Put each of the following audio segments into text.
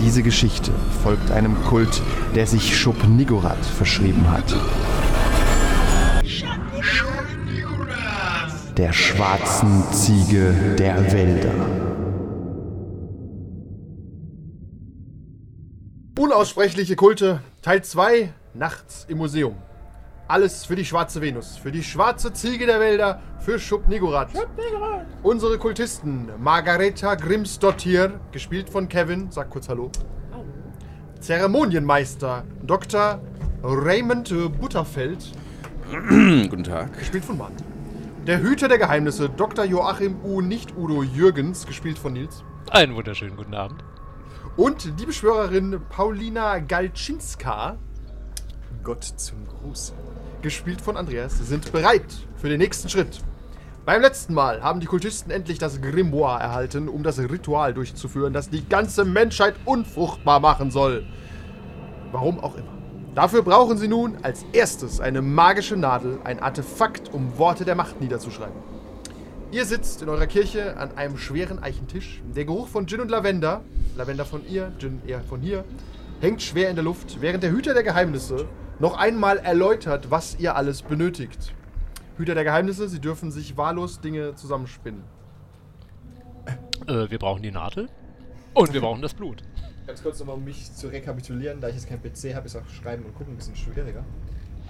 Diese Geschichte folgt einem Kult, der sich Schub-Nigorath verschrieben hat. Der schwarzen Ziege der Wälder. Unaussprechliche Kulte, Teil 2, nachts im Museum. Alles für die schwarze Venus, für die schwarze Ziege der Wälder, für Schub Nigorath. Unsere Kultisten, Margareta Grimsdottir, gespielt von Kevin, sag kurz Hallo. Zeremonienmeister, Dr. Raymond Butterfeld, Guten Tag. gespielt von Mann. Der Hüter der Geheimnisse, Dr. Joachim U. Nicht Udo Jürgens, gespielt von Nils. Einen wunderschönen guten Abend. Und die Beschwörerin Paulina Galczynska, Gott zum Gruß, gespielt von Andreas, sind bereit für den nächsten Schritt. Beim letzten Mal haben die Kultisten endlich das Grimoire erhalten, um das Ritual durchzuführen, das die ganze Menschheit unfruchtbar machen soll. Warum auch immer. Dafür brauchen sie nun als erstes eine magische Nadel, ein Artefakt, um Worte der Macht niederzuschreiben. Ihr sitzt in eurer Kirche an einem schweren Eichentisch. Der Geruch von Gin und Lavender, Lavender von ihr, Gin eher von hier, hängt schwer in der Luft, während der Hüter der Geheimnisse noch einmal erläutert, was ihr alles benötigt. Hüter der Geheimnisse, sie dürfen sich wahllos Dinge zusammenspinnen. Äh, wir brauchen die Nadel und wir brauchen das Blut. Ganz kurz nochmal, um mich zu rekapitulieren, da ich jetzt kein PC habe, ist auch Schreiben und Gucken ein bisschen schwieriger.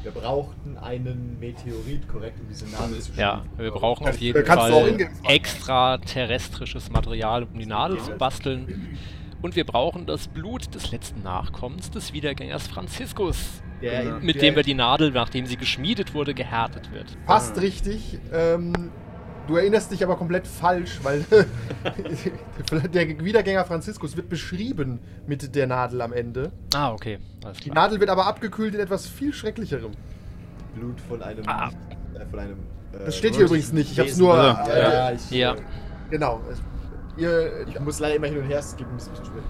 Wir brauchten einen Meteorit, korrekt, um diese Nadel zu Ja, schmieden. wir brauchen auf jeden Fall extraterrestrisches Material, um die Nadel zu basteln. Und wir brauchen das Blut des letzten Nachkommens des Wiedergängers Franziskus, Der, mit der, dem wir die Nadel, nachdem sie geschmiedet wurde, gehärtet wird. Passt richtig. Ähm, du erinnerst dich aber komplett falsch, weil der Wiedergänger Franziskus wird beschrieben mit der Nadel am Ende. Ah, okay. Alles Die. Nadel wird aber abgekühlt in etwas viel schrecklicherem. Blut von einem. Ah. Äh, von einem äh, Das steht hier übrigens nicht. Ich hab's nur. Ja, äh, ja, ich, Ja. Genau. Es, ihr, Ich muss leider immer hin und her skippen, ist ein bisschen schwer.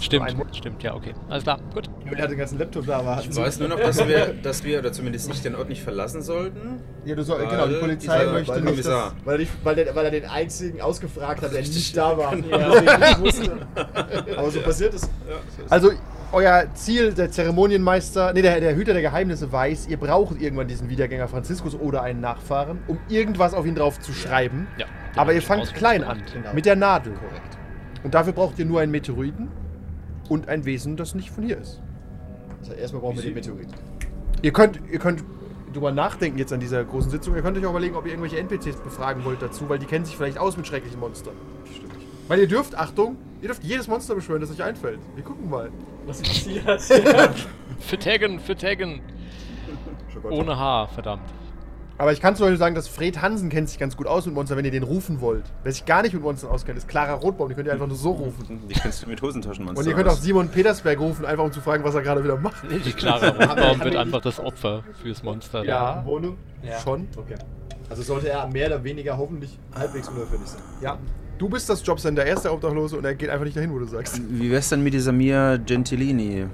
Stimmt, Mo- stimmt, ja, okay. Alles klar, gut. Julia hat den ganzen Laptop da, aber Ich weiß nur noch, dass wir, dass wir, oder zumindest nicht den Ort nicht verlassen sollten. ja, du soll, genau, die Polizei dieser- möchte weil nicht, Kommissar. dass, Weil, ich, weil, der, weil er den einzigen ausgefragt hat, der nicht da war. Genau. Wusste. Aber so passiert es. Also, euer Ziel, der Zeremonienmeister, nee, der, der Hüter der Geheimnisse weiß, ihr braucht irgendwann diesen Wiedergänger Franziskus oder einen Nachfahren, um irgendwas auf ihn drauf zu schreiben. Ja. Aber ihr Den fangt ich klein an. Genau. mit der Nadel. Korrekt. Und dafür braucht ihr nur einen Meteoriten und ein Wesen, das nicht von hier ist. Also erstmal brauchen wir den Meteorit. Ihr könnt, ihr könnt drüber nachdenken jetzt an dieser großen Sitzung. Ihr könnt euch auch überlegen, ob ihr irgendwelche NPCs befragen wollt dazu, weil die kennen sich vielleicht aus mit schrecklichen Monstern. Stimmt. Weil ihr dürft, Achtung, ihr dürft jedes Monster beschwören, das euch einfällt. Wir gucken mal. Was passiert? Für Taggen, für Taggen. Ohne Haar, verdammt. Aber ich kann zum Beispiel sagen, dass Fred Hansen kennt sich ganz gut aus mit Monstern, wenn ihr den rufen wollt. Wer sich gar nicht mit Monstern auskennt, ist Clara Rotbaum. Die könnt ihr einfach nur so rufen. Die kennst du mit Hosentaschenmonster. Und ihr könnt auch. Simon Petersberg rufen, einfach um zu fragen, was er gerade wieder macht. Die Clara Rotbaum wird wir einfach das Opfer fürs Monster. Ja. Wohnung? Ja. Schon. Okay. Also sollte er mehr oder weniger hoffentlich halbwegs unauffällig sein. Ja. Du bist das Jobcenter, er ist der Obdachlose und er geht einfach nicht dahin, wo du sagst. Wie wär's denn mit dieser Mia Gentilini?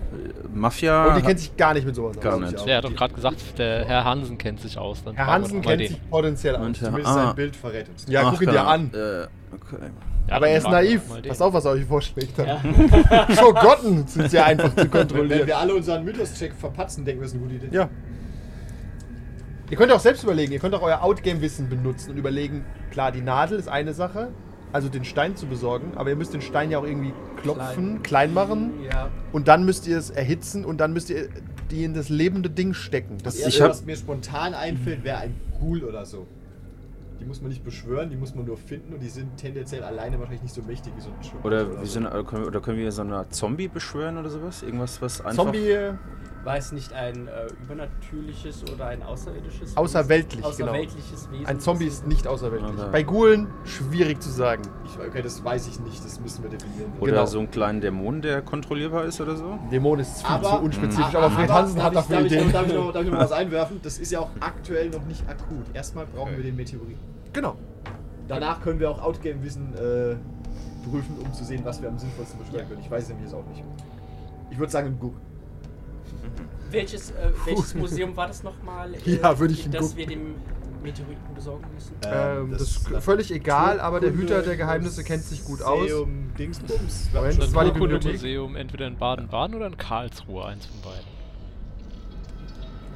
Mafia? Und die kennt sich gar nicht mit sowas Gar aus. nicht. Der hat doch gerade gesagt, der Herr Hansen kennt sich aus. Dann Herr Hansen kennt den. sich potenziell aus. Zumindest ah. sein Bild verrät uns. Ja, Ach, guck ihn dir an. Äh, okay. Ja, Aber er ist naiv. Pass auf, was er euch vorschlägt. Schogotten sind sehr einfach zu Wenn, wenn kontrollieren. wir alle unseren Mythos-Check verpatzen, denken wir, das ist eine gute Idee. Ja. Ihr könnt auch selbst überlegen, ihr könnt auch euer Outgame-Wissen benutzen und überlegen, klar, die Nadel ist eine Sache, also den Stein zu besorgen, aber ihr müsst den Stein ja auch irgendwie klopfen, klein, machen Ja. und dann müsst ihr es erhitzen und dann müsst ihr die in das lebende Ding stecken. Das Das Ich was mir spontan einfällt, wäre ein Ghoul oder so. Die muss man nicht beschwören, die muss man nur finden und die sind tendenziell alleine wahrscheinlich nicht so mächtig wie so ein Schogotte Oder, wie so. so eine, oder können wir- oder so eine Zombie beschwören oder sowas? Irgendwas, was einfach. Zombie War es nicht ein äh, übernatürliches oder ein außerirdisches? Außerweltlich, Wesen? genau. Außerweltliches Wesen. ein Zombie ist nicht außerweltlich. Okay. Bei Ghoulen schwierig zu sagen. Ich, okay, das weiß ich nicht, das müssen wir definieren. Oder genau. so einen kleinen Dämon, der kontrollierbar ist oder so? Dämon ist viel Aber- zu unspezifisch, Ah, aber Fred Hansen hat dafür darf ich, Ideen. darf ich, noch, darf ich noch was einwerfen? Das ist ja auch aktuell noch nicht akut. Erstmal brauchen wir den Meteoriten. Genau. Danach können wir auch Outgame-Wissen äh, prüfen, um zu sehen, was wir am sinnvollsten beschwören können. Ich weiß es nämlich jetzt auch nicht. Ich würde sagen, ein Guck. Welches, äh, welches Museum war das nochmal? Ja, würde ich Das gucken. wir dem Meteoriten besorgen müssen. Ähm, das ist völlig egal, aber der Hüter der Geheimnisse kennt sich gut aus. Museum Dingsbums. Moment, das war die Bibliothek. Naturkundemuseum entweder in Baden-Baden oder in Karlsruhe, eins von beiden.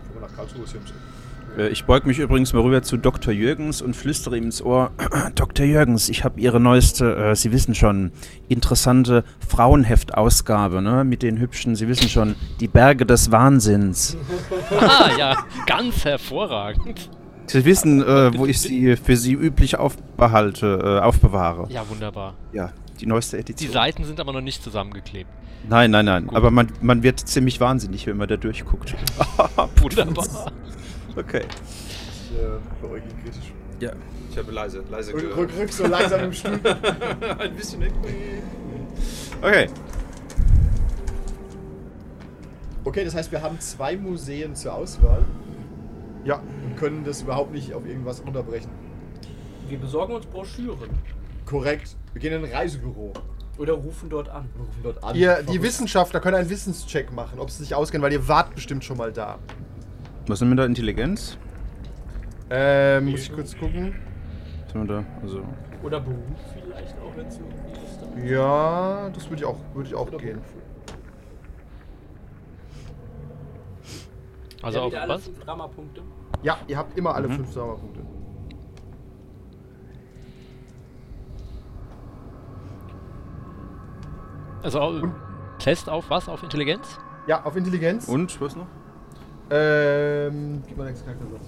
Guck mal nach Karlsruhe ist hier im Sinn. Äh, Ich beug mich übrigens mal rüber zu Dr. Jürgens und flüstere ihm ins Ohr. Dr. Jürgens, ich habe Ihre neueste, äh, Sie wissen schon, interessante Frauenheftausgabe, ne? Mit den hübschen, Sie wissen schon, die Berge des Wahnsinns. Ah, ja, ganz hervorragend. Sie wissen, äh, wo ich sie für Sie üblich aufbehalte, äh, aufbewahre. Ja, wunderbar. Ja, die neueste Die Edition. Seiten sind aber noch nicht zusammengeklebt. Nein, nein, nein. Gut. Aber man, man wird ziemlich wahnsinnig, wenn man da durchguckt. Wunderbar. Okay. Ich äh, beäuge ihn kritisch. Ja. Ich habe leise, leise Rück, rück, rück so langsam im Stuhl. Ein bisschen weg. Okay. Okay, das heißt, wir haben zwei Museen zur Auswahl Ja, und können das überhaupt nicht auf irgendwas runterbrechen. Wir besorgen uns Broschüren. Korrekt. Wir gehen in ein Reisebüro Oder rufen dort an. und rufen dort an. ihr, die. Wissenschaftler können einen Wissenscheck machen, ob sie sich auskennen, weil ihr wart bestimmt schon mal da. Was sind wir da? Intelligenz? Ähm, muss ich kurz gucken. Was sind wir da? Also. Oder Beruf vielleicht auch, wenn es irgendwie ist. Ja, das würde ich auch, würde ich auch gehen. Also ja, auf was? Dramapunkte. Ja, ihr habt immer alle Mhm. fünf Sauerpunkte. Also Test auf was? Auf Intelligenz? Ja, auf Intelligenz. Und, was noch? Ähm, gib mal nächsten Charaktersatz.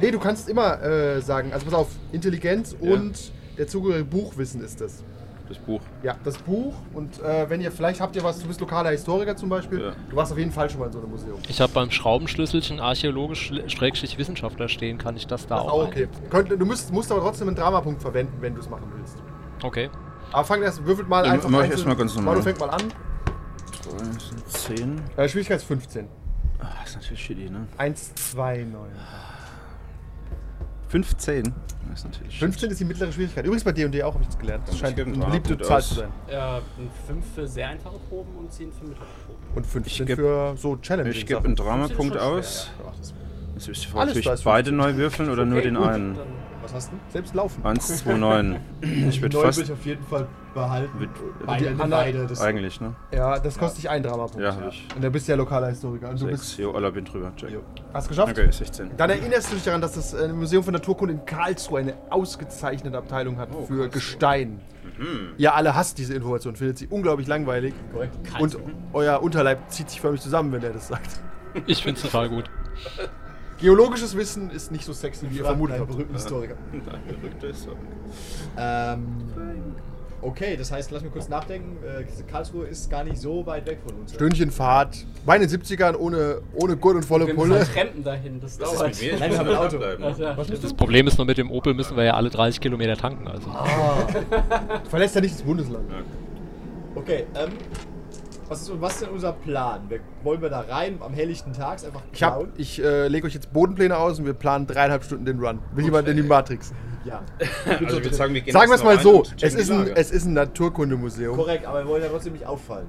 Nee, du kannst immer äh, sagen, also pass auf, Intelligenz Ja. und der zugehörige Buchwissen ist das. Das Buch. Ja, das Buch und äh, wenn ihr, vielleicht habt ihr was, du bist lokaler Historiker zum Beispiel, Ja. du warst auf jeden Fall schon mal in so einem Museum. Ich habe beim Schraubenschlüsselchen archäologisch-wissenschaftler stehen. Kann ich das da Das auch? auch okay. Könnt, du musst, musst aber trotzdem einen Dramapunkt verwenden, wenn du es machen willst. Okay. Aber fang erst, würfelt mal Dann einfach mach ich einzeln. erst mal ganz normal. Manu fängt mal an. Das sind 10. Äh, Schwierigkeits 15. Ah, das ist natürlich shitty, ne? 1, 2, 9. 15. Das ist natürlich shit. 15 ist die mittlere Schwierigkeit. Übrigens bei D&D auch, habe ich das gelernt. Das Ich scheint eine beliebte Zahl aus. zu sein. Ein 5 für sehr einfache Proben und 10 für mittlere Proben. Und 15 geb- für so Challenge. Ich gebe einen Dramapunkt Das ist schon aus. Jetzt müsst ihr natürlich ist beide 15. neu würfeln oder nur Okay, den gut, einen. Dann Was hast du? Selbst laufen. 1, 2, 9. Ich würde fast. will ich auf jeden Fall behalten. Mit- beide, die beide. Das Eigentlich, ne? Ja, das kostet dich einen Dramapunkt. Ja, hab ich. Und du bist ja lokaler Historiker. Und du 6. bist, Jo, aller bin drüber. Check. Jo. hast geschafft? Okay, 16. Dann erinnerst du dich daran, dass das äh, Museum für Naturkunde in Karlsruhe eine ausgezeichnete Abteilung hat für Gestein. Ihr alle hasst diese Information, findet sie unglaublich langweilig. korrekt. Und euer Unterleib zieht sich förmlich zusammen, wenn er das sagt. Ich finde es total gut. Geologisches Wissen ist nicht so sexy, wie ihr vermutet einen habt. berühmten Historiker. Nein, ist so. Ähm, Okay, das heißt, lass mich kurz nachdenken. Äh, Karlsruhe ist gar nicht so weit weg von uns. Stündchen Fahrt. Bei den 70ern ohne, ohne Gurt und volle Wir müssen Pulle. trampen dahin, das Was ist dauert. mit mir? Ich Nein, wir haben ein Auto. Also, ja, Was. Das Problem ist nur, mit dem Opel müssen wir ja alle 30 Kilometer tanken. Also. Du verlässt ja nicht das Bundesland. Okay, ähm, was ist, was ist denn unser Plan? Wir, wollen wir da rein am helllichten Tags einfach Ich, hab- klauen? ich äh, lege euch jetzt Bodenpläne aus und wir planen dreieinhalb Stunden den Run. Will jemand in die Matrix? Ja. Also ich würde sagen, wir gehen Sagen wir es mal so: es ist, ein, es ist ein Naturkundemuseum. Korrekt, aber wir wollen ja trotzdem nicht auffallen.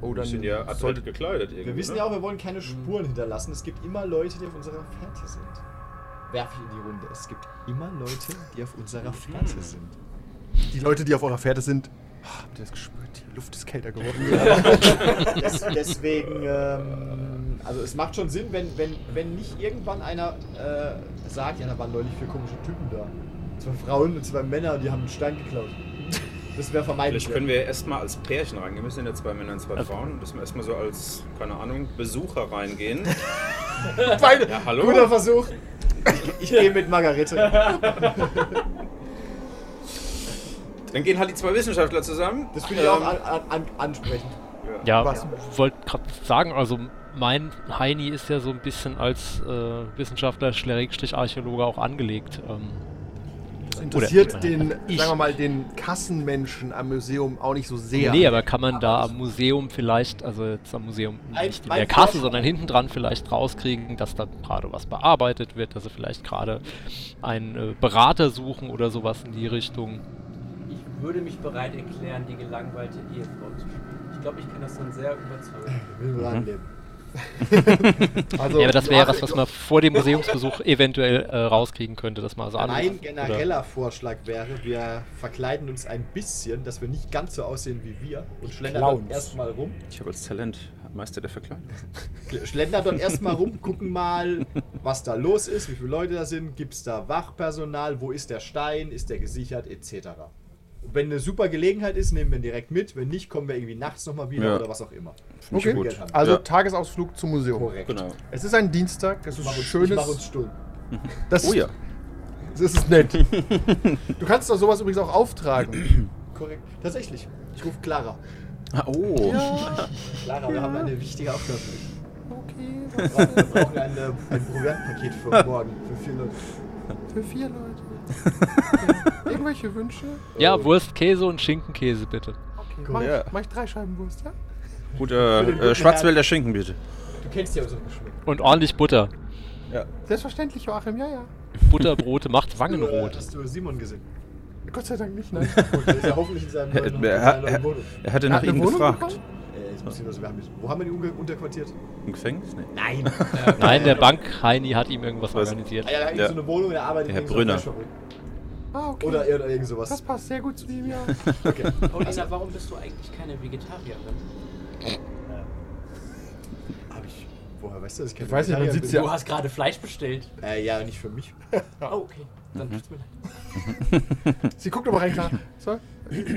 Oh, Wir dann sind ja sollte. gekleidet irgendwie. Wir wissen ne? ja auch, wir wollen keine Spuren hinterlassen. Es gibt immer Leute, die auf unserer Fährte sind. Werf ich in die Runde. Es gibt immer Leute, die auf unserer Fährte sind. Die Leute, die auf eurer Fährte sind. Ah, habt ihr das gespürt? Die Luft ist kälter geworden. Des, deswegen, ähm, also es macht schon Sinn, wenn, wenn, wenn nicht irgendwann einer äh, sagt, ja, da waren neulich vier komische Typen da. Zwei Frauen und zwei Männer, die haben einen Stein geklaut. Das wäre vermeidlich. Vielleicht können wir erstmal als Pärchen reingehen. Wir sind ja zwei Männer und zwei Frauen. Dass wir erstmal so als, keine Ahnung, Besucher reingehen. Beide. Ja, hallo? Guter Versuch. Ich, ich gehe mit Margarete. Dann gehen halt die zwei Wissenschaftler zusammen. Das finde ich auch Ähm, an, an, an, ansprechend. Ja, Was? wollte gerade sagen, also mein Heini ist ja so ein bisschen als äh, Wissenschaftler, Archäologe auch angelegt. Ähm, Das interessiert Oder- den, Ich- sagen wir mal, den Kassenmenschen am Museum auch nicht so sehr. Nee, aber kann man da am Museum vielleicht, also jetzt am Museum nicht in der Kasse, sondern hinten dran vielleicht rauskriegen, dass da gerade was bearbeitet wird, dass sie vielleicht gerade einen äh, Berater suchen oder sowas in die Richtung. Ich würde mich bereit erklären, die gelangweilte Ehefrau zu spielen. Ich glaube, ich kann das dann sehr überzeugen. Will wir annehmen. Also, ja, aber das wäre was, was man vor dem Museumsbesuch eventuell äh, rauskriegen könnte, dass man so Mein anruft. genereller Vorschlag wäre, wir verkleiden uns ein bisschen, dass wir nicht ganz so aussehen wie wir und schlendern dort Clowns. erstmal rum. Ich habe als Talent Meister der Verkleidung. Schlendern dort erstmal rum, gucken mal, was da los ist, wie viele Leute da sind, gibt es da Wachpersonal, wo ist der Stein, ist der gesichert, etc. Wenn eine super Gelegenheit ist, nehmen wir ihn direkt mit. Wenn nicht, kommen wir irgendwie nachts nochmal wieder Ja. oder was auch immer. Okay, haben. also Ja. Tagesausflug zum Museum. Korrekt. Genau. Es ist ein Dienstag, es ist Mach uns, ich schönes. mach uns stumm. das, Oh ja. Das ist nett. du kannst doch sowas übrigens auch auftragen. Korrekt. Tatsächlich. Ich rufe Clara. Ah, oh. Clara, wir haben eine wichtige Aufgabe für dich. Okay, Wir brauchen- wir brauchen ein, äh, ein Proviantpaket für morgen, für vier Leute. für vier Leute. Irgendwelche Wünsche? Ja, Wurst, Käse und Schinkenkäse bitte. Okay, mach, Ja. ich, mach ich drei Scheiben Wurst, ja? Gut, äh, äh, Schwarzwälder Schinken bitte. Du kennst ja unseren Geschmack. Und ordentlich Butter. Selbstverständlich, Joachim, ja, ja. Butterbrote macht Wangenrot. Hast du Simon gesehen? Gott sei Dank nicht, nein. Gut, der ist ja hoffentlich in seinem Er, er, er, er hatte nach ihm gefragt. bekommen? Ich so, wir haben, wo haben wir ihn unterquartiert? Im Gefängnis? Nee. Nein. Nein, der Bank Heini hat ihm irgendwas Was? organisiert. Ah, ja, da hat Ja. so eine Wohnung, der arbeitet Der Herr in so einer Brünner. Ah, okay. Oder, oder irgend sowas. das passt sehr gut zu ihm, ja. Okay. Paulina, warum bist du eigentlich keine Vegetarierin? Hab ich. Woher weißt du das? Ich weiß nicht, man sieht's ja. Du hast gerade Fleisch bestellt. Äh, ja, nicht für mich. Oh, okay. Dann tut's mir leid. Sie guckt aber rein, klar. So,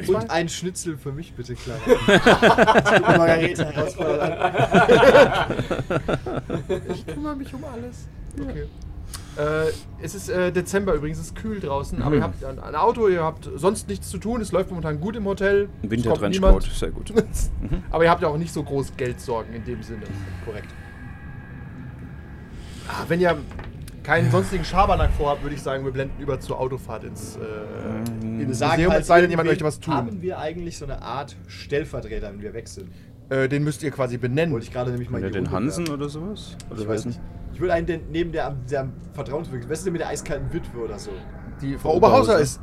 Und ein Schnitzel für mich, bitte, klar. Ich gucke Margarete ich kümmere mich um alles. Okay. Äh, es ist äh, Dezember übrigens, es ist kühl draußen, aber ihr habt ein, ein Auto, ihr habt sonst nichts zu tun, es läuft momentan gut im Hotel. Wintertrenchcoat, sehr gut. aber ihr habt ja auch nicht so groß Geldsorgen in dem Sinne. Korrekt. Ah, wenn ihr keinen sonstigen Schabernack vorhabt, würde ich sagen, wir blenden über zur Autofahrt ins, äh, ins Sagen Museum, halt es sei denn, jemand irgendwie, möchte was tun. Haben wir eigentlich so eine Art Stellvertreter, wenn wir sind? Äh, den müsst ihr quasi benennen. Wollte ich gerade nämlich mal Oder in die den Hansen werfen. oder sowas? Oder Ich weiß nicht. Ich würde einen den, neben der, am- der am vertrauenswürdigen, weißt du, mit der eiskalten Witwe oder so. Die Frau Frau Oberhauser Oberhauser. ist,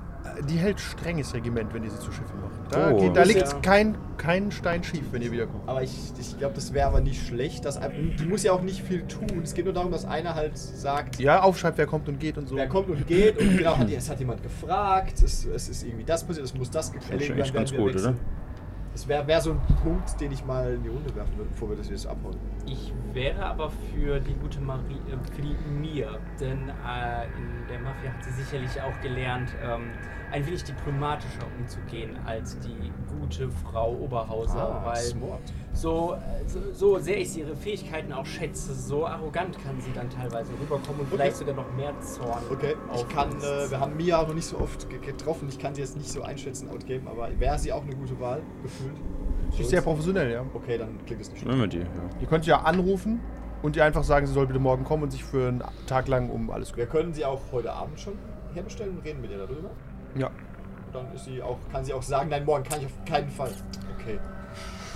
die hält strenges Regiment, wenn ihr sie zu Schiffe macht. Da, Oh. geht, da Das liegt ist ja- kein, kein Stein schief, wenn ihr wiederkommt. Aber ich, ich glaube, das wäre aber nicht schlecht. Dass, die muss ja auch nicht viel tun. Es geht nur darum, dass einer halt sagt, Ja, aufschreibt, wer kommt und geht und so. wer kommt und geht. Und genau, hat, es hat jemand gefragt, es, es ist irgendwie das passiert, es muss das eigentlich werden, ganz während wir gut, weg oder? Das wäre wär so ein Punkt, den ich mal in die Runde werfen würde, bevor wir das jetzt abhauen. Ich wäre aber für die gute Marie, äh, für die Mia, denn äh, in der Mafia hat sie sicherlich auch gelernt, ähm, ein wenig diplomatischer umzugehen als die gute Frau Oberhauser, weil smart. So, äh, so, so sehr ich sie ihre Fähigkeiten auch schätze, so arrogant kann sie dann teilweise rüberkommen und vielleicht sogar noch mehr Zorn. Okay, ich kann, äh, wir haben Mia noch nicht so oft ge- getroffen, ich kann sie jetzt nicht so einschätzen, outgeben, aber wäre sie auch eine gute Wahl, gefühlt? Sie ist sehr professionell, ja. Okay, dann klingt es nicht. Nehmen wir die, ja. Ihr könnt ja anrufen und ihr einfach sagen, sie soll bitte morgen kommen und sich für einen Tag lang um alles kümmern. Wir können sie auch heute Abend schon herbestellen und reden mit ihr darüber. Ja. Dann ist sie auch, kann sie auch sagen, nein, morgen kann ich auf keinen Fall. Okay.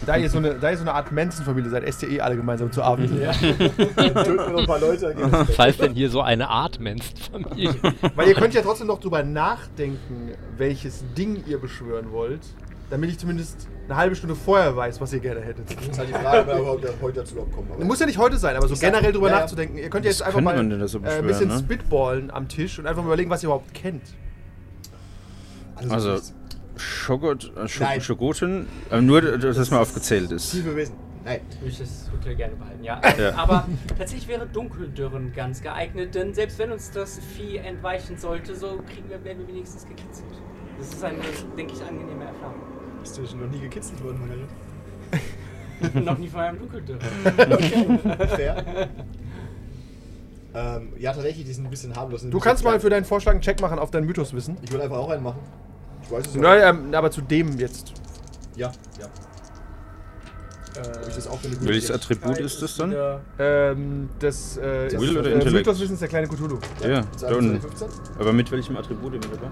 Da ihr so eine, da ihr so eine Art Menschenfamilie seid, esst ihr eh alle gemeinsam zu Abend. Dann töten wir noch ein paar Leute, Was heißt denn hier so eine Art Menschenfamilie? Weil ihr könnt ja trotzdem noch drüber nachdenken, welches Ding ihr beschwören wollt, damit ich zumindest eine halbe Stunde vorher weiß, was ihr gerne hättet. Das ist halt die Frage, ob wir heute dazu kommen. aber- Muss ja nicht heute sein, aber so Ich sag- generell drüber ja, nachzudenken. Ihr könnt ja jetzt einfach mal da so äh, ein bisschen ne? spitballen am Tisch und einfach mal überlegen, was ihr überhaupt kennt. Also, nichts. Schogot, äh. Schogoten, äh, nur, dass das mal aufgezählt ist. Tiefe Wesen. Nein. Würde ich das Hotel gerne behalten, ja. Ja. Aber tatsächlich wäre Dunkeldürren ganz geeignet, denn selbst wenn uns das Vieh entweichen sollte, so kriegen wir, werden wir wenigstens gekitzelt. Das ist eine, denke ich, angenehme Erfahrung. Schon noch nie gekitzelt worden, Margarete? Noch nie von einem Dunkeldürren. Fair. ähm, ja, tatsächlich, die sind ein bisschen harmlos. Du kannst mal für deinen Vorschlag einen Check machen auf dein Mythoswissen. Ich würde einfach auch einen machen. Ich weiß es. Nein, ähm, aber zu dem jetzt. Ja, ja. Ich das auch für eine Welches Attribut ist das dann? Wieder- Ähm, das äh, ist Will oder äh, Intellekt? Mythoswissen ist der kleine Cthulhu. Ja. 15? Aber mit welchem Attribut immer dabei?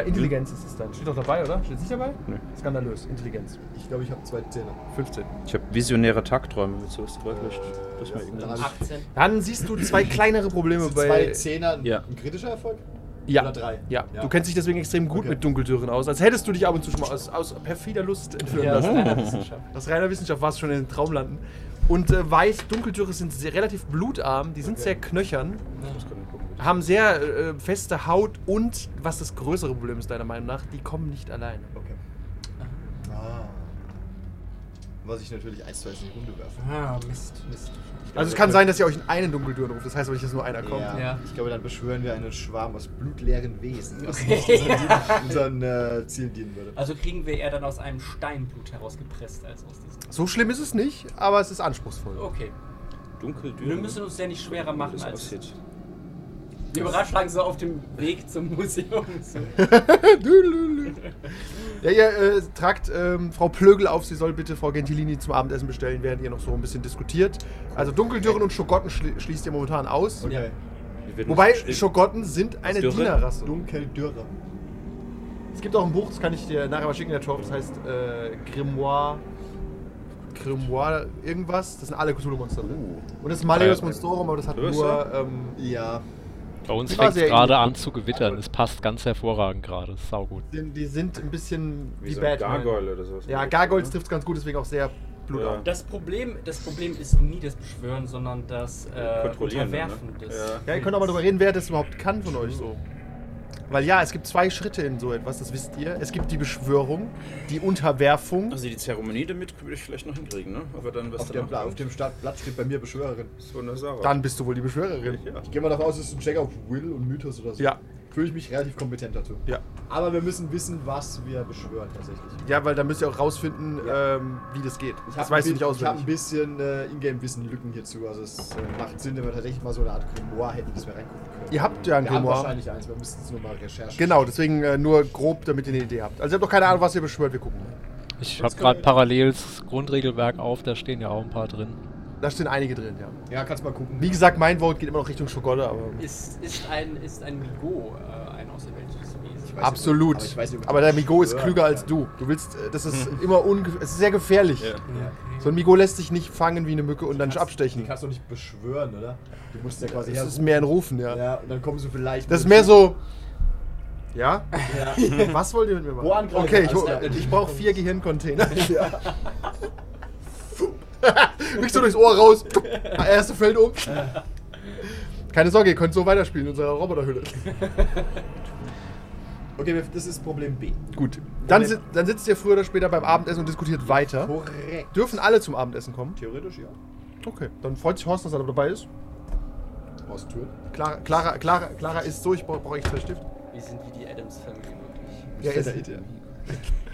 Äh, Intelligenz ist es dann. Steht doch dabei, oder? Steht nicht dabei? Nee. Skandalös. Intelligenz. Ich glaube, ich habe zwei Zähne. 15. Ich habe visionäre Tagträume mit sowas dabei. Vielleicht, das mal ja, irgendwann. dann hab 18. Dann siehst du zwei kleinere Probleme bei. zwei Zehner Ja. ein kritischer Erfolg? Ja. Oder drei? Ja. Ja. du kennst dich deswegen extrem gut Okay. mit Dunkeltüren aus. Als hättest du dich ab und zu schon mal aus, aus perfider Lust entführen Ja, lassen. reiner Wissenschaft. Aus reiner Wissenschaft warst du schon in den Traumlanden. Und äh, weiß, Dunkeltüre sind sehr, relativ blutarm, die sind Okay. sehr knöchern, gucken. haben sehr äh, feste Haut und, was das größere Problem ist deiner Meinung nach, die kommen nicht alleine. Okay. Ah. Was ich natürlich eins zu eins in die Runde werfe. Ah, Mist, Mist. Also es kann sein, dass ihr euch in einen Dunkeltüren ruft, das heißt aber nicht, dass nur einer kommt. Ja, Ja. Ich glaube, dann beschwören wir einen Schwarm aus blutleeren Wesen, was Okay. nicht unseren, äh, Zielen dienen würde. Also kriegen wir eher dann aus einem Steinblut herausgepresst als aus diesem. So schlimm ist es nicht, aber es ist anspruchsvoll. Okay. Dunkel, Wir müssen uns ja nicht schwerer machen als. aussieht. Wir überraschen so auf dem Weg zum Museum. So. Ja, ihr äh, tragt ähm, Frau Plögel auf, sie soll bitte Frau Gentilini zum Abendessen bestellen, während ihr noch so ein bisschen diskutiert. Also Dunkeldürren und Schogotten schli schließt ihr momentan aus. Okay. Wobei Schogotten sind eine Dürre? Dienerrasse. Dunkeldürre. Es gibt auch ein Buch, das kann ich dir nachher mal schicken, der Torf, das heißt äh, Grimoire. Grimoire irgendwas. Das sind alle Cthulhu-Monster drin. Und das ist Malleus Ja, Monstorum, aber das hat größer. nur. Ähm, Ja, Bei uns fängt es gerade an zu gewittern. Es passt ganz hervorragend gerade. Ist saugut. die, die sind ein bisschen Wie wie, so Batman. Gargoyle oder sowas. Ja, Gargoyles trifft es ganz gut, deswegen auch sehr blutarm. Das Problem, das Problem ist nie das Beschwören, sondern das äh, Kontrollieren, Unterwerfen ne? des. Ja. Ja, ihr könnt auch mal drüber reden, wer das überhaupt kann von euch so. Weil ja, es gibt zwei Schritte in so etwas, das wisst ihr. Es gibt die Beschwörung, die Unterwerfung. Also die Zeremonie damit würde ich vielleicht noch hinkriegen, ne? Aber dann was auf, dem, auf dem Startblatt steht bei mir Beschwörerin. So eine Sache. Dann bist du wohl die Beschwörerin. Ja. Ich gehe mal davon aus, es ist ein Check auf Will und Mythos oder so. Ja. Fühle ich mich relativ kompetent dazu. Ja. Aber wir müssen wissen, was wir beschwören tatsächlich. Ja, weil dann müsst ihr auch rausfinden, Ja. ähm, wie das geht. Ich das du ein nicht bi- Ich habe ein auswendig. bisschen äh, Ingame-Wissen-Lücken hierzu. Also es äh, macht Sinn, wenn wir tatsächlich mal so eine Art Grimoire hätten, dass wir reingucken können. Ihr habt ja ein wir haben Grimoire. wahrscheinlich eins, wir müssten es nur mal recherchieren. Genau, deswegen äh, nur grob, damit ihr eine Idee habt. Also ihr habt doch keine Ahnung, was ihr beschwört, wir gucken. Ich Das habe gerade parallel das Grundregelwerk auf, da stehen ja auch ein paar drin. Da stehen einige drin, ja. Ja, kannst mal gucken. Wie gesagt, mein Vote geht immer noch Richtung Schokolle, aber. Ist, ist ein, ist ein Migo äh, ein außerweltliches Wesen? Ich weiß Absolut. nicht, aber ich weiß Aber der Migo ist klüger als du. Du willst, äh, das ist immer unge es ist sehr gefährlich. Ja. Ja. So ein Migo lässt sich nicht fangen wie eine Mücke und dann Die abstechen. kannst du nicht beschwören, oder? Du musst ja quasi Das ist mehr ein Rufen, ja. Ja, und dann kommen sie vielleicht. Das ist mehr so. Ja? Ja. Was wollt ihr mit mir machen? Wo? Okay, ich, klar. ich brauche vier Gehirncontainer. ja. Rückst du durchs Ohr raus. Erste fällt um. Keine Sorge, ihr könnt so weiterspielen in unserer Roboterhülle. Okay, das ist Problem B. Gut. Dann, si dann sitzt ihr früher oder später beim Abendessen und diskutiert weiter. Korrekt. Dürfen alle zum Abendessen kommen? Theoretisch ja. Okay. Dann freut sich Horst, dass er dabei ist. Aus Türen. Clara, Clara, Clara, Clara ist so, ich brauche brauch echt zwei Stift. Wir sind wie die Adams Family wirklich. Ja, ist, ihr.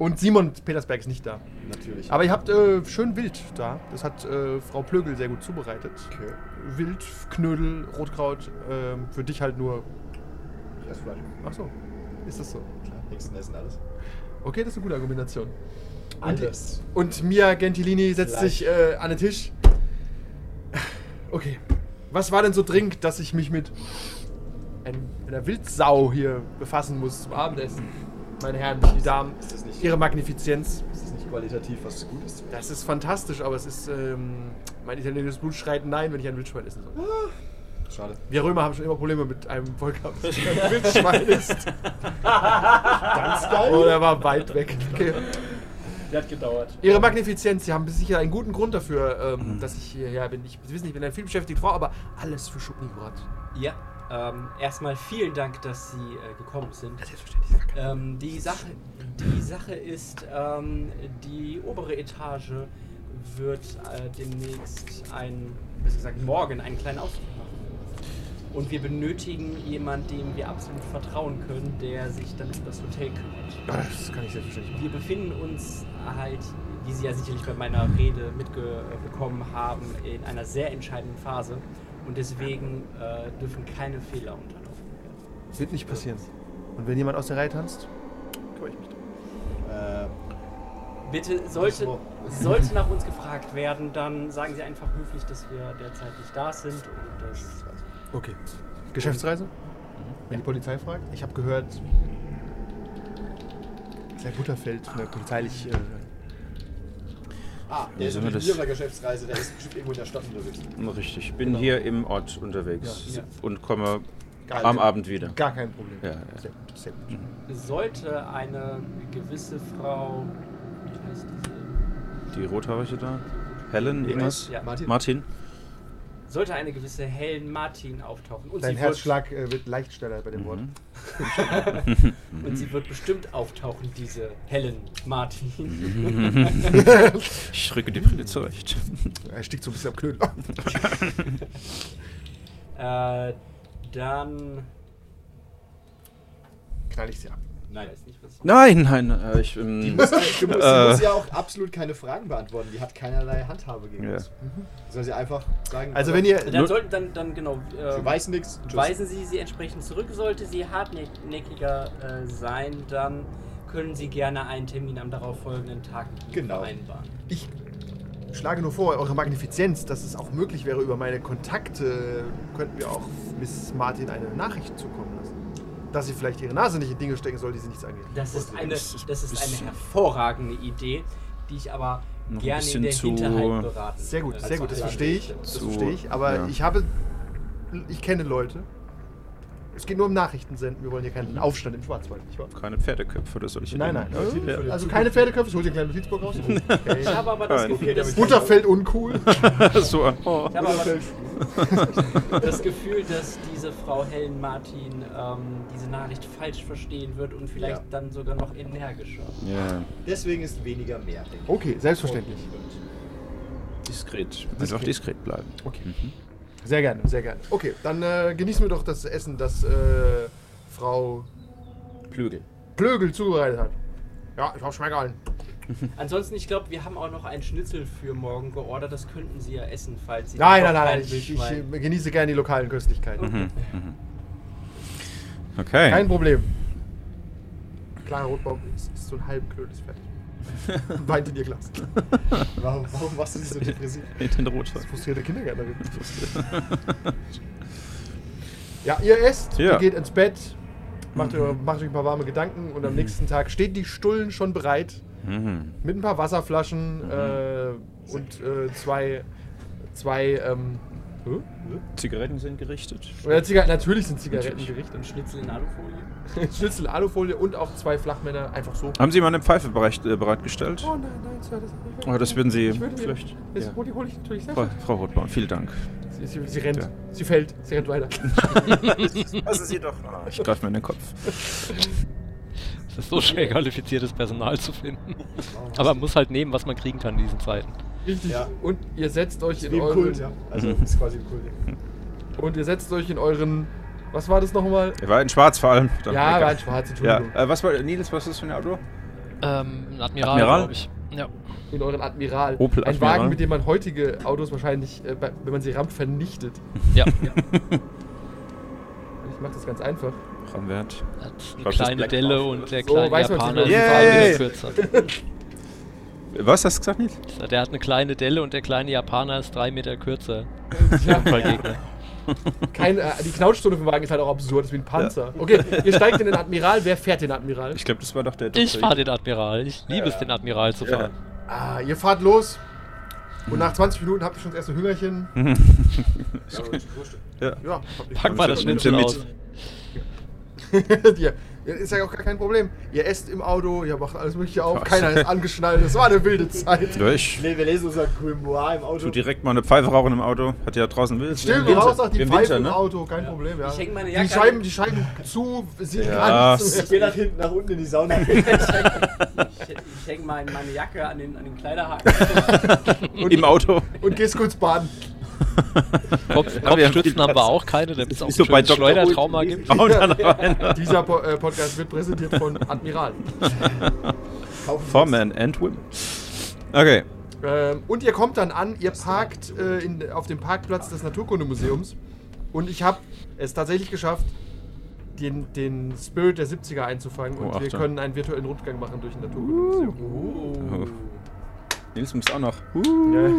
Und Simon Petersberg ist nicht da. Natürlich. Aber ihr habt äh, schön Wild da. Das hat äh, Frau Plögel sehr gut zubereitet. okay. Wild, Knödel, Rotkraut. ähm, für dich halt nur. Ich esse Fleisch. Ach so. Ist das so? Klar, Hexen essen alles. Okay, das ist eine gute Argumentation. Alles. Und Mia Gentilini setzt Fleisch. sich äh, an den Tisch. Okay. Was war denn so dringend, dass ich mich mit ein, einer Wildsau hier befassen muss zum Abendessen? Meine Herren, die Damen, Ist das nicht, ihre Magnifizienz. ist das nicht qualitativ was Gutes? Das ist fantastisch, aber es ist. Ähm, mein italienisches Blut schreit nein, wenn ich ein Wildschwein essen soll. Schade. Wir Römer haben schon immer Probleme mit einem Volk gehabt, das ein Wildschwein ist. Ganz geil. Oh, der war weit weg. Okay. Der hat gedauert. Ihre Magnifizienz, Sie haben sicher einen guten Grund dafür, ähm, dass ich hierher bin. Ich, Sie wissen, ich bin eine vielbeschäftigte Frau, aber alles für Schuppenigrat. Ja, ähm, erstmal vielen Dank, dass Sie äh, gekommen sind. Selbstverständlich. Ähm, die, Sache, die Sache ist, ähm, die obere Etage wird äh, demnächst ein, besser gesagt morgen, einen kleinen Ausflug machen. Und wir benötigen jemanden, dem wir absolut vertrauen können, der sich dann um das Hotel kümmert. Das kann ich selbstverständlich machen. Wir befinden uns halt, wie Sie ja sicherlich bei meiner Rede mitbekommen haben, in einer sehr entscheidenden Phase. Und deswegen äh, dürfen keine Fehler unterlaufen werden. Wird nicht passieren. Und wenn jemand aus der Reihe tanzt, kümmere ich mich drum. Äh, Bitte, sollte, so. sollte nach uns gefragt werden, dann sagen Sie einfach höflich, dass wir derzeit nicht da sind und das. Okay. Geschäftsreise? Wenn die Polizei fragt. Ich habe gehört, Herr Butterfeld von der polizeilich. Äh, ah, der ist auf der Geschäftsreise, der ist bestimmt irgendwo in der Stadt unterwegs. Richtig, ich bin hier im Ort unterwegs Ja. und komme Geil. am Abend wieder. gar kein Problem. Ja, ja. Sehr gut, sehr gut. Sollte eine gewisse Frau. Wie heißt diese? Die Rothaarige da? Helen, irgendwas? Ja. Martin? Martin? Sollte eine gewisse Helen Martin auftauchen. Und Dein sie Herzschlag äh, wird leicht schneller bei dem Wort. Mhm. Wird, und sie wird bestimmt auftauchen, diese Helen Martin. Ich rücke die Brille zurecht. Er stieg so ein bisschen am Knödel. äh, dann. Knall ich sie ab. Nein, nicht. Nein, nein, äh, ich. Die Ähm, muss, du musst, sie Äh. muss ja auch absolut keine Fragen beantworten. Die hat keinerlei Handhabe gegen Ja. uns. Soll sie einfach sagen. Also wenn ihr. Dann sollten dann, dann genau. Sie ähm, weiß nichts. Weisen Sie sie entsprechend zurück. Sollte sie hartnäckiger äh, sein, dann können Sie gerne einen Termin am darauffolgenden Tag Genau. vereinbaren. Ich schlage nur vor, eure Magnifizienz, dass es auch möglich wäre, über meine Kontakte könnten wir auch Miss Martin eine Nachricht zukommen lassen. Dass sie vielleicht ihre Nase nicht in Dinge stecken soll, die sie nichts angeht. Das ist eine, Das ist eine hervorragende Idee, die ich aber Noch ein gerne in bisschen der zu- Hinterhalt beraten Sehr gut, sehr gut, das also verstehe ich. Das verstehe ich. Aber ja. ich habe. Ich kenne Leute. Es geht nur um Nachrichten senden. Wir wollen hier keinen Aufstand im Schwarzwald, nicht wahr? keine Pferdeköpfe oder solche Nein, nein. Also, also keine Pferdeköpfe, hol dir einen kleinen Notizblock raus. Okay. Ich habe aber das Nein. Gefühl, dass, Butterfeld uncool. so, oh. ich habe aber das Gefühl, dass diese Frau Helen Martin ähm, diese Nachricht falsch verstehen wird und vielleicht Ja. dann sogar noch energischer. Ja, Deswegen ist weniger mehr, denke ich. Okay, selbstverständlich. diskret. Einfach diskret bleiben. Okay. Sehr gerne, sehr gerne. Okay, dann äh, genießen wir doch das Essen, das äh, Frau Plügel. Plögel zubereitet hat. Ja, ich hoffe, schmeckt allen. Ansonsten, ich glaube, wir haben auch noch einen Schnitzel für morgen geordert. Das könnten Sie ja essen, falls Sie Nein, nein, nein, ich, ich, genieße gerne die lokalen Köstlichkeiten. Mhm. Mhm. Okay. Kein Problem. Kleiner Rotbaum ist, ist so ein halb Knödel, fertig. Weint in ihr Glas. Warum, warum warst du nicht so depressiv? Den Roter. Frustrierte Kindergärtnerin. ja, ihr esst, Ja. ihr geht ins Bett, macht, euch, macht euch ein paar warme Gedanken und am nächsten Tag steht die Stullen schon bereit Mhm. mit ein paar Wasserflaschen äh, und äh, zwei, zwei ähm, hä? Zigaretten sind gerichtet. Oder Ziga natürlich sind Zigaretten Natürlich. gerichtet. Und Schnitzel in Alufolie. Schnitzel, Alufolie und auch zwei Flachmänner einfach so. Haben Sie mal eine Pfeife bereit, äh, bereitgestellt? Oh nein, nein, Sir, das, Oh, das würden Sie ich würde vielleicht. Das Ja. hole ich, ich natürlich Frau, selbst. Frau Rotbaum, vielen Dank. Sie, sie, sie rennt, Ja. sie fällt, sie rennt weiter. Lassen Sie doch. Ich greife mir in den Kopf. Es ist so schwer, qualifiziertes Personal zu finden. Aber man muss halt nehmen, was man kriegen kann in diesen Zeiten. Richtig. Ja. Und ihr setzt euch in euren Kult, ja. Also Mhm. ist quasi ein Kult. und ihr setzt euch in euren was war das nochmal? Er war in Schwarz vor allem. Dann Ja, war ein Schwarz, Ja, Entschuldigung. äh, was war, Nils, was ist das für ein Auto? Ähm, ein Admiral, Admiral? glaube ich. Ja. In euren Admiral. Opel Ein Admiral. Wagen, mit dem man heutige Autos wahrscheinlich, äh, bei- wenn man sie rammt, vernichtet. Ja. Ich mache das ganz einfach. Ramwert. Hat eine das kleine Delle und der So, kleine Japaner ist! Meter kürzer. Was hast du gesagt, Nils? Der hat eine kleine Delle und der kleine Japaner ist drei Meter kürzer. Ja. Kein, äh, die Knautschstunde vom Wagen ist halt auch absurd, das ist wie ein Panzer. Okay, ihr steigt in den Admiral. Wer fährt den Admiral? Ich glaube, das war doch der Ich Dr. fahre den Admiral. Ich liebe es, den Admiral zu fahren. Ah, ihr fahrt los. Und nach 20 Minuten habt ihr schon das erste Hüngerchen. Ja. Ja, Pack mal das mit. aus. ihr, ist ja auch gar kein Problem. Ihr esst im Auto, ihr macht alles Mögliche auf, keiner ist angeschnallt. Das war eine wilde Zeit. Ja, ich Nee, wir lesen unser Grimoire im Auto. tu direkt mal eine Pfeife rauchen im Auto. Hat ja draußen wild. Still, du Winter. rauchst auch die Im Pfeife Winter, im ne? Auto, kein Problem. Ja. Ich häng meine die, Jacke Scheiben, an- die Scheiben zu, sieht Ja. nicht Ich geh nach hinten, nach unten in die Sauna. Ich, hänge mein, meine Jacke an den, an den Kleiderhaken. Im Auto. Und gehst kurz baden. Kopf, wir Kopfstützen haben wir auch keine, damit es auch ein so Dr. Schleudertrauma gibt. Dieser po äh, Podcast wird präsentiert von Admiral. For Men and Women. Okay. Ähm, und ihr kommt dann an, ihr parkt äh, in, auf dem Parkplatz des Naturkundemuseums. Und ich habe es tatsächlich geschafft, den, den Spirit der 70er einzufangen. Und Oh, wir Achtung. können einen virtuellen Rundgang machen durch ein Naturkundemuseum. Oh. Nils muss auch noch. Ja.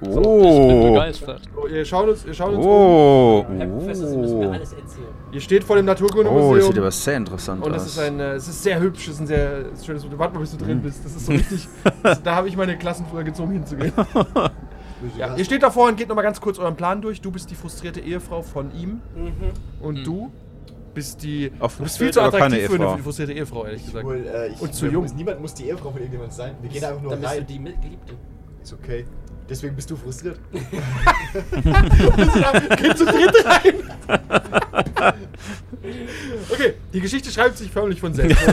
Ich bin Oh. begeistert. So, ihr schaut uns, ihr schaut uns um. Oh. Herr Professor, Sie müssen mir alles erzählen. Ihr steht vor dem Oh, das Naturkundemuseum. sieht aber sehr interessant und aus. es ist ein, äh, es ist sehr hübsch, es ist ein sehr schönes. Warte mal, bis du Mhm. drin bist. Das ist so richtig. das, da habe ich meine Klassen früher gezwungen hinzugehen. ja, ihr steht davor und geht nochmal ganz kurz euren Plan durch. Du bist die frustrierte Ehefrau von ihm. Und du bist die. Auch du bist viel zu attraktiv für eine frustrierte Ehefrau, ehrlich gesagt. Wohl, äh, ich, Und zu jung. Niemand muss die Ehefrau von irgendjemand sein. Wir gehen einfach nur Dann bist du rein. die Mitgeliebte. Ist okay. Deswegen bist du frustriert. Geht zu dritt rein. okay, die Geschichte schreibt sich förmlich von selbst.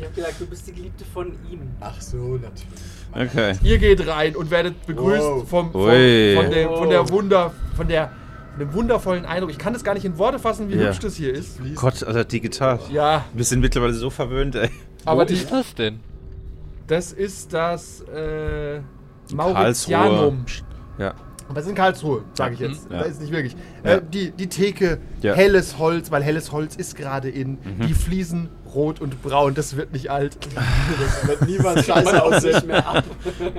Ich hab gesagt, du bist die Geliebte von ihm. Ach so, natürlich. Okay. Ihr geht rein und werdet begrüßt Wow. vom, vom, Ui. von, der, von der Wunder, von der, von dem wundervollen Eindruck. Ich kann es gar nicht in Worte fassen, wie Ja. hübsch das hier ist. Gott, Alter, digital. Ja, Wir sind mittlerweile so verwöhnt, ey. aber Wo die, ist das denn? das ist das äh, Mauritianum. Ja. Aber es ist in Karlsruhe, sage ich jetzt. Ja. Da ist nicht wirklich. Ja. Äh, die, die Theke, Ja. helles Holz, weil helles Holz ist gerade in. Die Fliesen rot und braun, das wird nicht alt. Das wird niemals scheiße aussehen. mehr ab.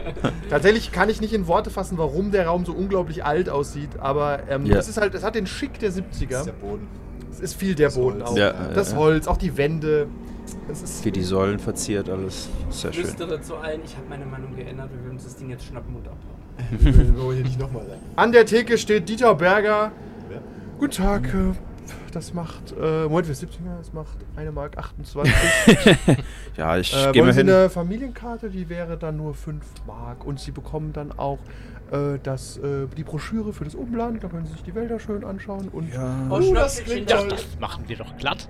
Tatsächlich kann ich nicht in Worte fassen, warum der Raum so unglaublich alt aussieht, aber ähm, Ja. es ist halt, es hat den Schick der Das ist 70er. der Boden. Es ist viel der Das Boden Holz. auch. Ja, das ja, Holz, auch die Wände. Wie die Säulen verziert, alles. Sehr Ich schön. flüstere zu allen, ich habe meine Meinung geändert, wir würden uns das Ding jetzt schnappen und abhauen. Wir wollen hier nicht nochmal sein. An der Theke steht Dieter Berger. Wer? Guten Tag, äh, das macht, äh, Moment, wir sind 70er, das macht 1 Mark 28. Ja, ich äh, gehe mal wollen Sie hin. eine Familienkarte, die wäre dann nur 5 Mark. Und Sie bekommen dann auch äh, das, äh, die Broschüre für das Umland, da können Sie sich die Wälder schön anschauen. Und Ja. Oh, das Schnäppchen, klingt ja, toll. Das machen wir doch glatt.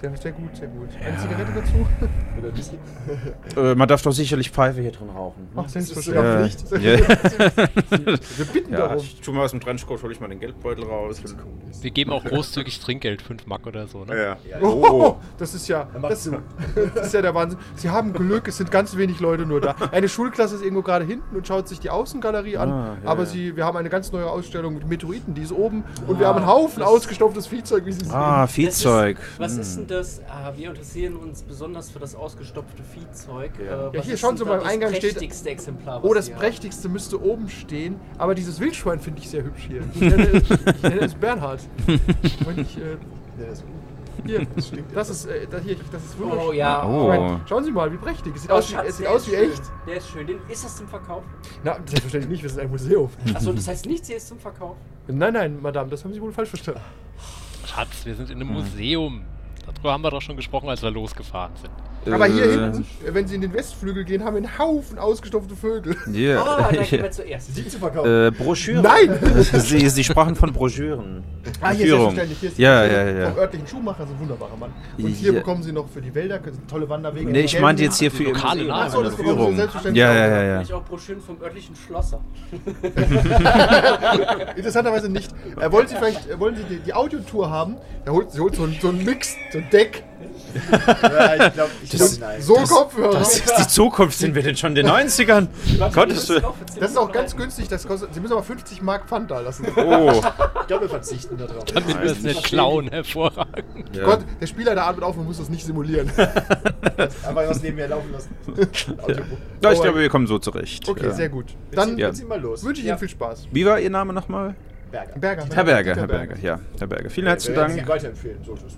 Sehr, sehr gut, sehr gut. Eine Zigarette dazu? Oder Whisky. Äh, man darf doch sicherlich Pfeife hier drin rauchen. ne? Ach, ist selbstverständlich. sogar Ja. Wir bitten Ja, darum. ich tu mal aus dem Trenchcoat, hol ich mal den Geldbeutel raus. Wir geben auch großzügig Trinkgeld, 5 Mark oder so, ne? Ja. Oh, das ist ja, das, das ist ja der Wahnsinn. Sie haben Glück, es sind ganz wenig Leute nur da. Eine Schulklasse ist irgendwo gerade hinten und schaut sich die Außengalerie an. Ah, ja, aber ja. Sie, wir haben eine ganz neue Ausstellung mit Meteoriten, die ist oben. Und wir haben einen Haufen ausgestopftes Viehzeug, wie Sie sehen. Ah, Viehzeug. Ist, was ist denn das? Ah, wir interessieren uns besonders für das ausgestopfte Viehzeug. Ja. Äh, Ja, hier, ist schauen denn Sie da mal, am Eingang das steht- prächtigste Exemplar, Oh, das Sie haben? prächtigste müsste oben stehen, aber dieses Wildschwein finde ich sehr hübsch hier. Ich nenne es, ich nenne es Bernhard. Ich, äh, Ja, das ist gut. hier, das ist, äh, hier, das ist wunderschön. Oh ja. Oh. Ich Schauen Sie mal, wie prächtig. Es sieht Oh, aus, wie, Schatz, es sieht aus ist wie schön. echt. Der ist schön. Den, ist das zum Verkauf? Na, selbstverständlich nicht, wir sind ein Museum. Achso, das heißt nicht, sie ist zum Verkauf. Nein, nein, Madame, das haben Sie wohl falsch verstanden. Schatz, wir sind in einem Museum. Darüber haben wir doch schon gesprochen, als wir losgefahren sind. Aber hier Äh, hinten, äh, wenn Sie in den Westflügel gehen, haben wir einen Haufen ausgestopfte Vögel. Ja. Ah, dann gehen wir zuerst. Sie zu verkaufen. äh, Broschüren. Nein! Sie, Sie sprachen von Broschüren. Ah, hier Führung. selbstverständlich. Hier ist Ja, ja, ja. Vom örtlichen Schuhmacher, so ein wunderbarer Mann. Und hier Ja. bekommen Sie noch für die Wälder tolle Wanderwege. Nee, ich meinte jetzt hier für Ihr Lokale. Namen. Achso, das bekommen Sie Führung. selbstverständlich Ja, auch. ja, ja, ja. Ich auch Broschüren vom örtlichen Schlosser. Interessanterweise nicht. Äh, wollen Sie vielleicht äh, wollen Sie die, die Audiotour haben? Da holt, sie holt so ein, so ein Mix, so ein Deck. Ja, ich glaube, ich Das- glaub, nein. So Kopfhörer. Das ist die Zukunft. Sind wir denn schon in den 90ern? Gottes Willen. Das ist auch ganz günstig. Das kostet, Sie müssen aber 50 Mark Pfand da lassen. Oh. Ich glaube, wir verzichten darauf. Damit wir es nicht klauen, hervorragend. Ja. Gott, der Spieler, der atmet auf und muss das nicht simulieren. Einfach was nebenher laufen lassen. Ja, ich glaube, wir kommen so zurecht. Okay, ja. sehr gut. Dann wünsche ich Ja. Ihnen viel Spaß. Wie war Ihr Name nochmal? Berger. Berger. Herr Berger, Herr Berger, ja. Herr Berger. Vielen herzlichen Dank. Sie weiterempfehlen. So ist es.